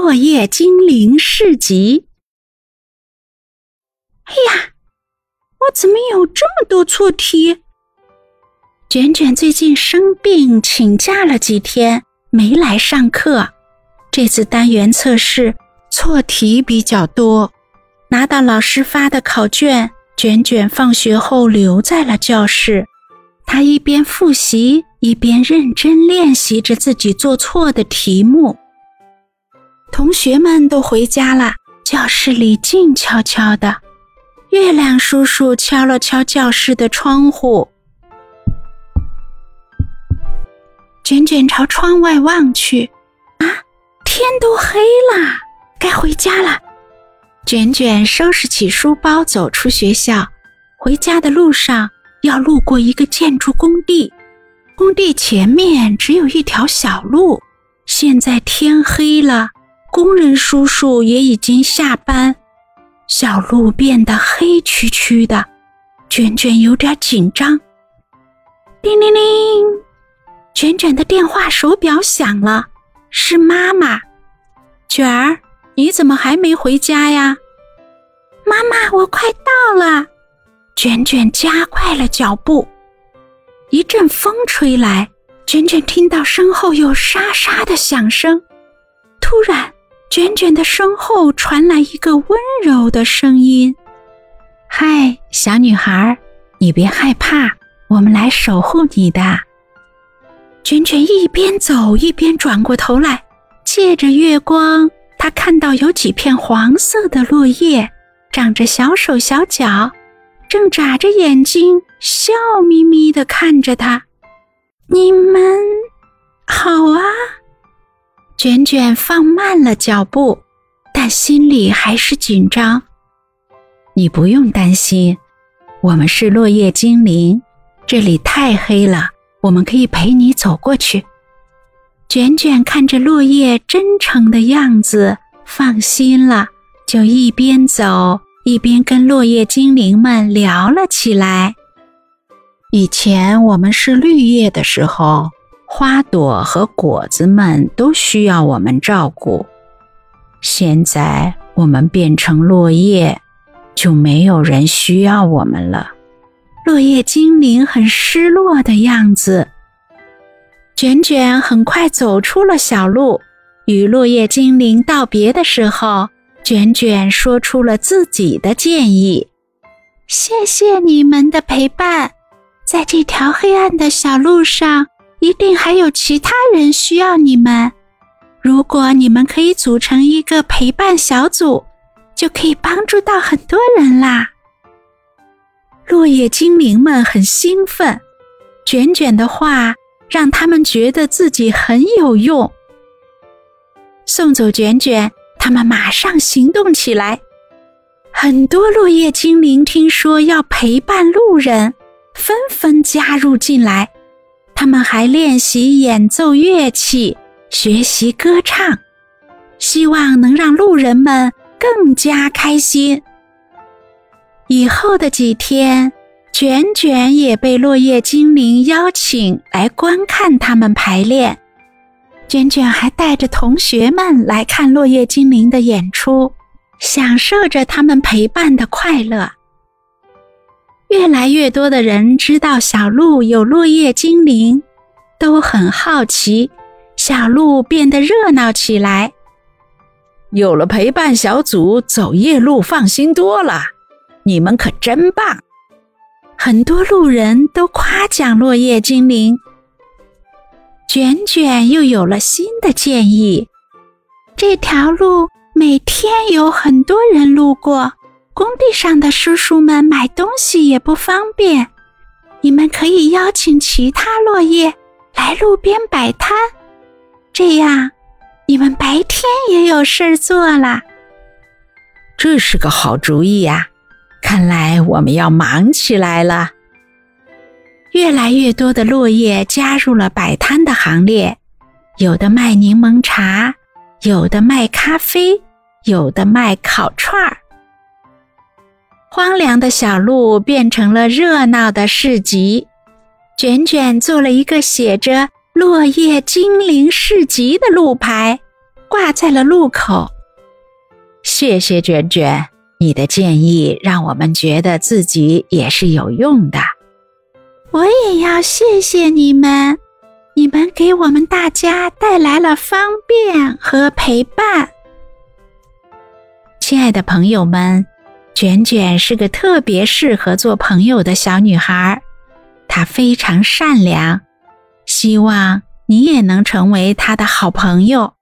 落叶精灵市集。哎呀，我怎么有这么多错题？卷卷最近生病，请假了几天，没来上课。这次单元测试错题比较多。拿到老师发的考卷，卷卷放学后留在了教室。他一边复习，一边认真练习着自己做错的题目。同学们都回家了，教室里静悄悄的。月亮叔叔敲了敲教室的窗户，卷卷朝窗外望去，啊，天都黑了，该回家了。卷卷收拾起书包，走出学校。回家的路上要路过一个建筑工地，工地前面只有一条小路。现在天黑了，工人叔叔也已经下班。小路变得黑黢黢的，卷卷有点紧张。叮铃铃，卷卷的电话手表响了，是妈妈。卷儿，你怎么还没回家呀？妈妈，我快到了。卷卷加快了脚步。一阵风吹来，卷卷听到身后有沙沙的响声，突然。卷卷的身后传来一个温柔的声音：“嗨，小女孩，你别害怕，我们来守护你的。”卷卷一边走一边转过头来，借着月光，他看到有几片黄色的落叶，长着小手小脚，正眨着眼睛，笑眯眯地看着他。你们好啊！卷卷放慢了脚步，但心里还是紧张。你不用担心，我们是落叶精灵，这里太黑了，我们可以陪你走过去。卷卷看着落叶真诚的样子，放心了，就一边走一边跟落叶精灵们聊了起来。以前我们是绿叶的时候。花朵和果子们都需要我们照顾。现在我们变成落叶，就没有人需要我们了。落叶精灵很失落的样子。卷卷很快走出了小路，与落叶精灵道别的时候，卷卷说出了自己的建议：“谢谢你们的陪伴，在这条黑暗的小路上。”一定还有其他人需要你们。如果你们可以组成一个陪伴小组，就可以帮助到很多人啦。落叶精灵们很兴奋，卷卷的话让他们觉得自己很有用。送走卷卷，他们马上行动起来。很多落叶精灵听说要陪伴路人，纷纷加入进来。他们还练习演奏乐器，学习歌唱，希望能让路人们更加开心。以后的几天，卷卷也被落叶精灵邀请来观看他们排练。卷卷还带着同学们来看落叶精灵的演出，享受着他们陪伴的快乐。越来越多的人知道小路有落叶精灵，都很好奇。小路变得热闹起来。有了陪伴小组，走夜路放心多了。你们可真棒！很多路人都夸奖落叶精灵。卷卷又有了新的建议：这条路每天有很多人路过。工地上的叔叔们买东西也不方便，你们可以邀请其他落叶来路边摆摊，这样你们白天也有事儿做了。这是个好主意呀！看来我们要忙起来了。越来越多的落叶加入了摆摊的行列，有的卖柠檬茶，有的卖咖啡，有的卖烤串儿。荒凉的小路变成了热闹的市集，卷卷做了一个写着“落叶精灵市集”的路牌，挂在了路口。谢谢卷卷，你的建议让我们觉得自己也是有用的。我也要谢谢你们，你们给我们大家带来了方便和陪伴。亲爱的朋友们，卷卷是个特别适合做朋友的小女孩，她非常善良，希望你也能成为她的好朋友。